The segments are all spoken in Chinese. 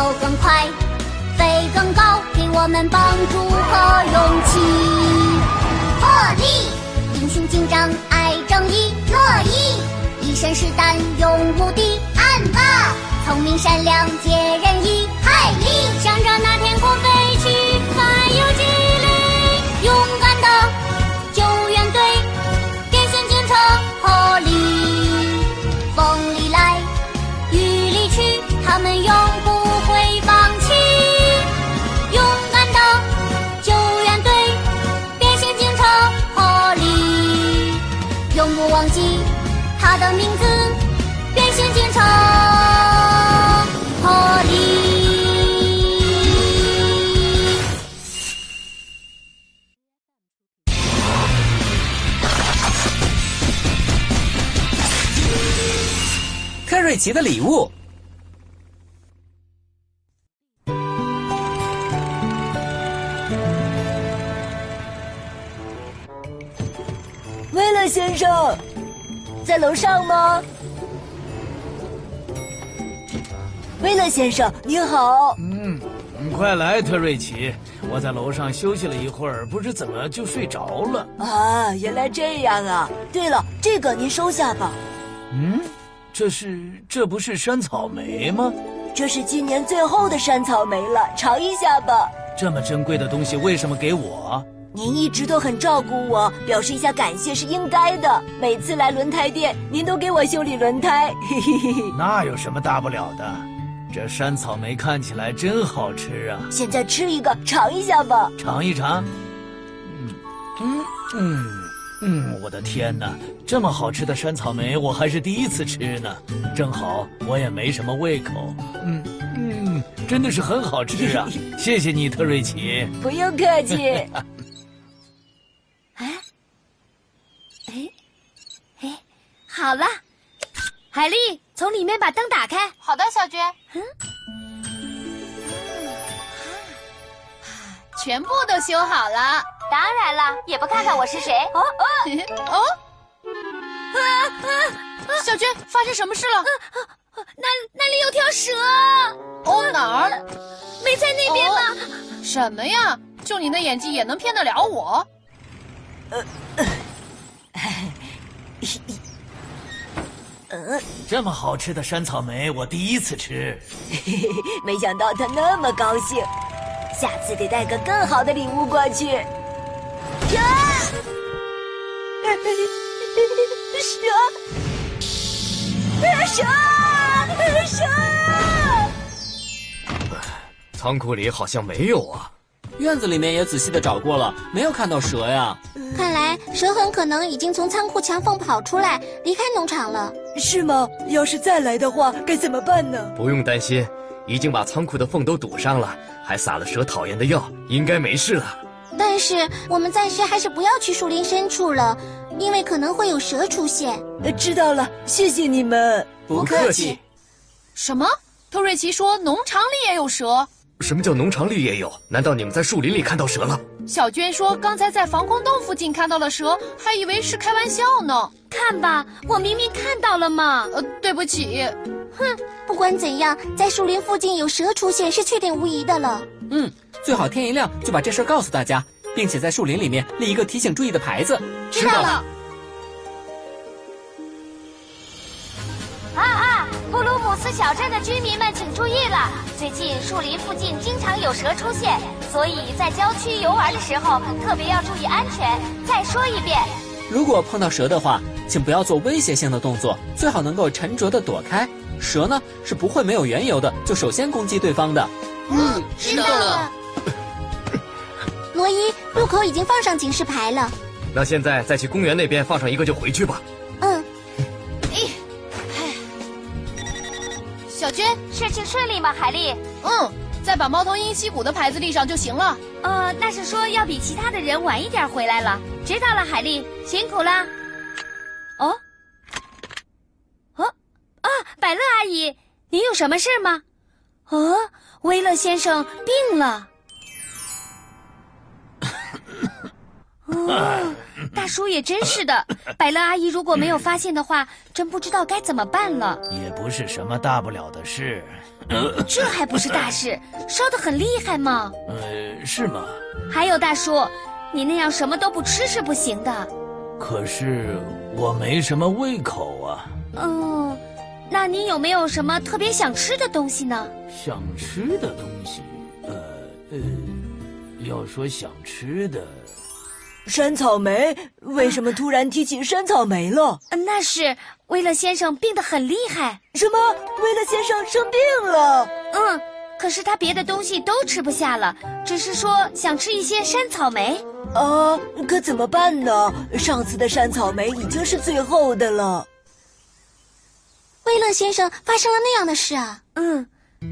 跑更快，飞更高，给我们帮助和勇气。破例，英雄警长爱正义，乐意一身是胆勇无敌，暗霸聪明善良解人意，海力向着那天空飞去，还有激励，勇敢的救援队，变形警车破例，风瑞奇的礼物。威勒先生，在楼上吗？威勒先生，你好。嗯，快来，特瑞奇！我在楼上休息了一会儿，不知怎么就睡着了。啊，原来这样啊！对了，这个您收下吧，嗯，这是这不是山草莓吗？这是今年最后的山草莓了，尝一下吧。这么珍贵的东西为什么给我？您一直都很照顾我，表示一下感谢是应该的。每次来轮胎店，您都给我修理轮胎，嘿嘿嘿嘿。那有什么大不了的？这山草莓看起来真好吃啊！现在吃一个，尝一下吧。尝一尝。嗯嗯嗯嗯，我的天哪，这么好吃的山草莓，我还是第一次吃呢。正好我也没什么胃口。嗯嗯，真的是很好吃啊！谢谢你，特瑞奇。不用客气。哎，哎，哎，好了，海丽，从里面把灯打开。好的，小娟。嗯，全部都修好了。当然了，也不看看我是谁。哦哦 哦！啊啊！小娟，发生什么事了？那那里有条蛇。哦，哪儿？没在那边吗？什么呀？就你那演技也能骗得了我？呃，呃，这么好吃的山草莓，我第一次吃。嘿嘿，没想到他那么高兴，下次得带个更好的礼物过去。蛇，蛇，蛇！仓库里好像没有啊。院子里面也仔细的找过了，没有看到蛇呀。看来蛇很可能已经从仓库墙缝跑出来，离开农场了。是吗？要是再来的话，该怎么办呢？不用担心，已经把仓库的缝都堵上了，还撒了蛇讨厌的药，应该没事了。但是我们暂时还是不要去树林深处了，因为可能会有蛇出现。呃，知道了，谢谢你们。不客气。什么？特瑞奇说农场里也有蛇。什么叫农场里也有？难道你们在树林里看到蛇了？小娟说刚才在防空洞附近看到了蛇，还以为是开玩笑呢。看吧，我明明看到了嘛。呃，对不起。哼，不管怎样，在树林附近有蛇出现是确定无疑的了。嗯，最好天一亮就把这事告诉大家，并且在树林里面立一个提醒注意的牌子。知道了。啊啊！布鲁姆斯小镇的居民们请注意了，最近树林附近经常有蛇出现，所以在郊区游玩的时候特别要注意安全。再说一遍，如果碰到蛇的话，请不要做威胁性的动作，最好能够沉着的躲开。蛇呢是不会没有缘由的就首先攻击对方的。嗯，知道了。罗伊，路口已经放上警示牌了。那现在再去公园那边放上一个就回去吧。嗯。小娟，事情顺利吗，海丽？嗯，再把猫头鹰溪谷的牌子立上就行了。呃，那是说要比其他的人晚一点回来了。知道了，海丽，辛苦了。哦，哦，啊，百乐阿姨，您有什么事吗？哦，威勒先生病了。哦，大叔也真是的，百乐阿姨如果没有发现的话，真不知道该怎么办了。也不是什么大不了的事。这还不是大事，烧得很厉害吗？呃，是吗？还有大叔，你那样什么都不吃是不行的。可是我没什么胃口啊。嗯，那你有没有什么特别想吃的东西呢？想吃的东西，呃呃，要说想吃的，山草莓？为什么突然提起山草莓了？那是威勒先生病得很厉害。什么？威勒先生生病了？嗯，可是他别的东西都吃不下了，只是说想吃一些山草莓。啊，可怎么办呢？上次的山草莓已经是最后的了。威勒先生发生了那样的事啊？嗯，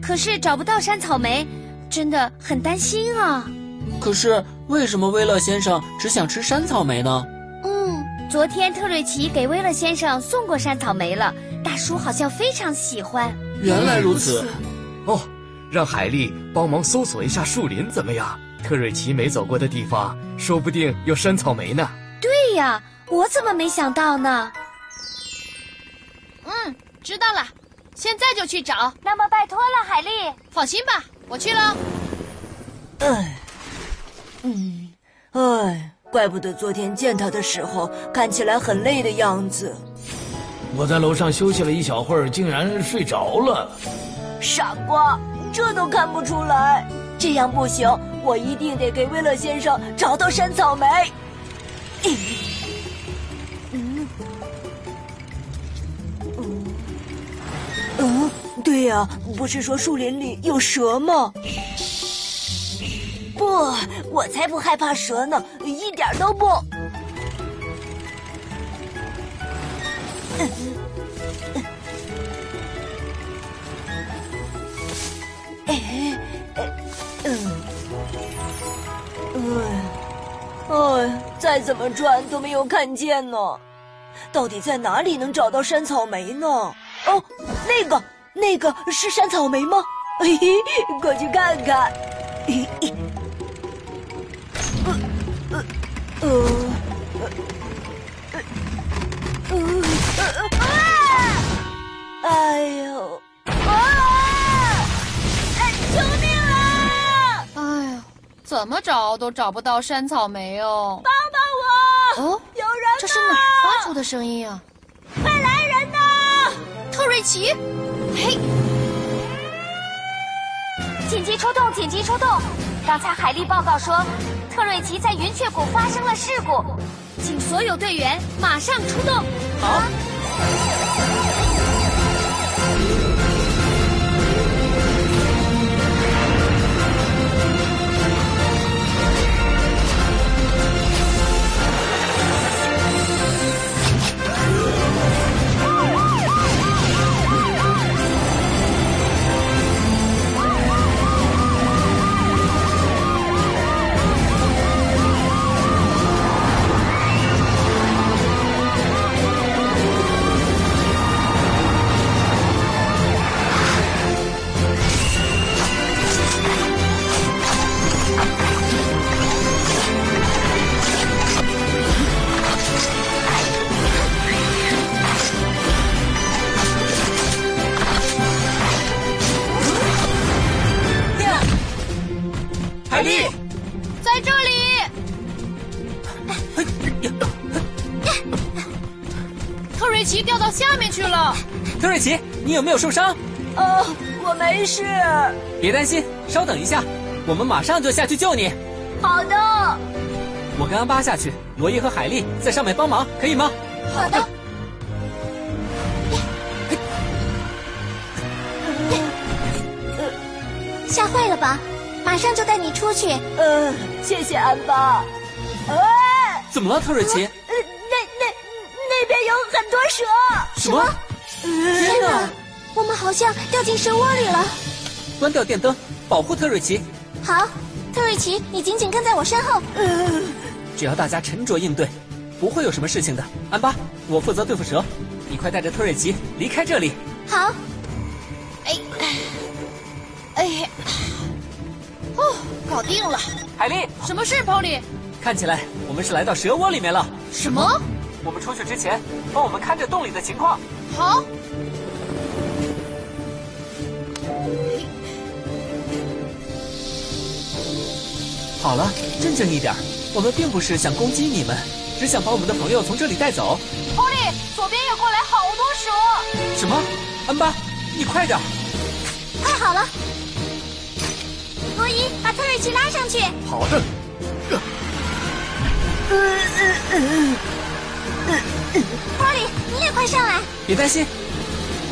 可是找不到山草莓，真的很担心啊。可是为什么威勒先生只想吃山草莓呢？嗯，昨天特瑞奇给威勒先生送过山草莓了，大叔好像非常喜欢。原来如此。哦，让海莉帮忙搜索一下树林怎么样？特瑞奇没走过的地方，说不定有山草莓呢。对呀，我怎么没想到呢？嗯，知道了，现在就去找。那么拜托了，海莉。放心吧，我去了。唉，嗯，哎，怪不得昨天见他的时候看起来很累的样子。我在楼上休息了一小会儿，竟然睡着了。傻瓜，这都看不出来。这样不行，我一定得给威勒先生找到山草莓。嗯，嗯，嗯，对呀，不是说树林里有蛇吗？不，我才不害怕蛇呢，一点都不。哎，嗯，哎，哎，再怎么转都没有看见呢。到底在哪里能找到山草莓呢？哦，那个，那个是山草莓吗？嘿嘿，过去看看。嘿嘿，呃呃呃呃呃啊！哎呦！哎呀，怎么找都找不到山草莓哦！帮帮我！哦，有人这是哪儿发出的声音啊？快来人呐！特瑞奇，嘿，紧急出动！紧急出动！刚才海莉报告说，特瑞奇在云雀谷发生了事故，请所有队员马上出动。好。特瑞奇，你有没有受伤？哦，我没事。别担心，稍等一下，我们马上就下去救你。好的。我跟安巴下去，罗伊和海莉在上面帮忙，可以吗？好的。吓坏了吧？马上就带你出去。呃，谢谢安巴。哎，怎么了，特瑞奇？呃，那那那边有很多蛇。什么？天哪，我们好像掉进蛇窝里了。关掉电灯，保护特瑞奇。好，特瑞奇，你紧紧跟在我身后。嗯，只要大家沉着应对，不会有什么事情的。安巴，我负责对付蛇，你快带着特瑞奇离开这里。好。哎，哎呀，哦，搞定了。海莉，什么事，Polly？看起来我们是来到蛇窝里面了。什么？我们出去之前，帮我们看着洞里的情况。好。好了，镇静一点。我们并不是想攻击你们，只想把我们的朋友从这里带走。狐狸，左边也过来好多蛇。什么？安巴，你快点！太好了，罗伊，把特瑞奇拉上去。好的。波里，你也快上来！别担心，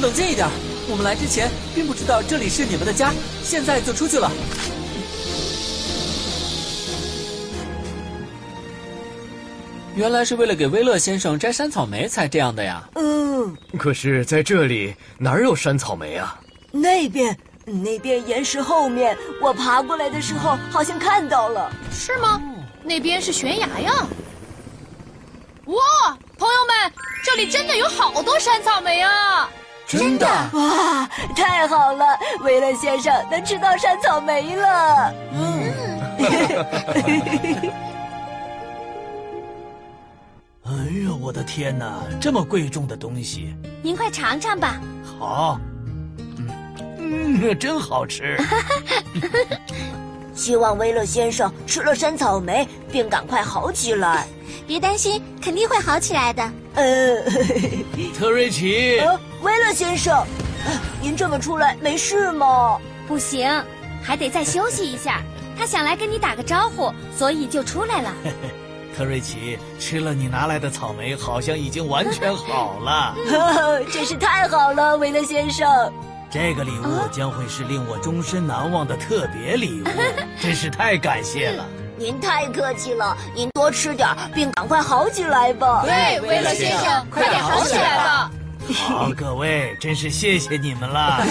冷静一点。我们来之前并不知道这里是你们的家，现在就出去了。原来是为了给威勒先生摘山草莓才这样的呀。嗯，可是在这里哪有山草莓啊？那边，那边岩石后面，我爬过来的时候好像看到了。是吗？那边是悬崖呀。哇，朋友们，这里真的有好多山草莓啊！真的？哇，太好了，维勒先生能吃到山草莓了。嗯。哎呀，我的天哪！这么贵重的东西，您快尝尝吧。好，嗯嗯，真好吃。希望威勒先生吃了山草莓便赶快好起来。别担心，肯定会好起来的。呃，特瑞奇，威勒先生，您这么出来没事吗？不行，还得再休息一下。他想来跟你打个招呼，所以就出来了。特瑞奇吃了你拿来的草莓，好像已经完全好了。真是太好了，威勒先生。这个礼物将会是令我终身难忘的特别礼物，真是太感谢了。您太客气了，您多吃点，并赶快好起来吧。对，威勒先生，快点好起来吧。好，各位，真是谢谢你们了。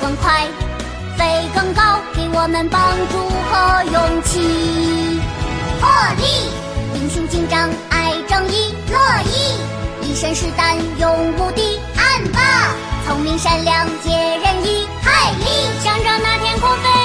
更快，飞更高，给我们帮助和勇气。破例，英雄紧张爱正义，乐意，一身是胆，勇无敌。暗吧，聪明善良，解人意。海力，向着那天空飞。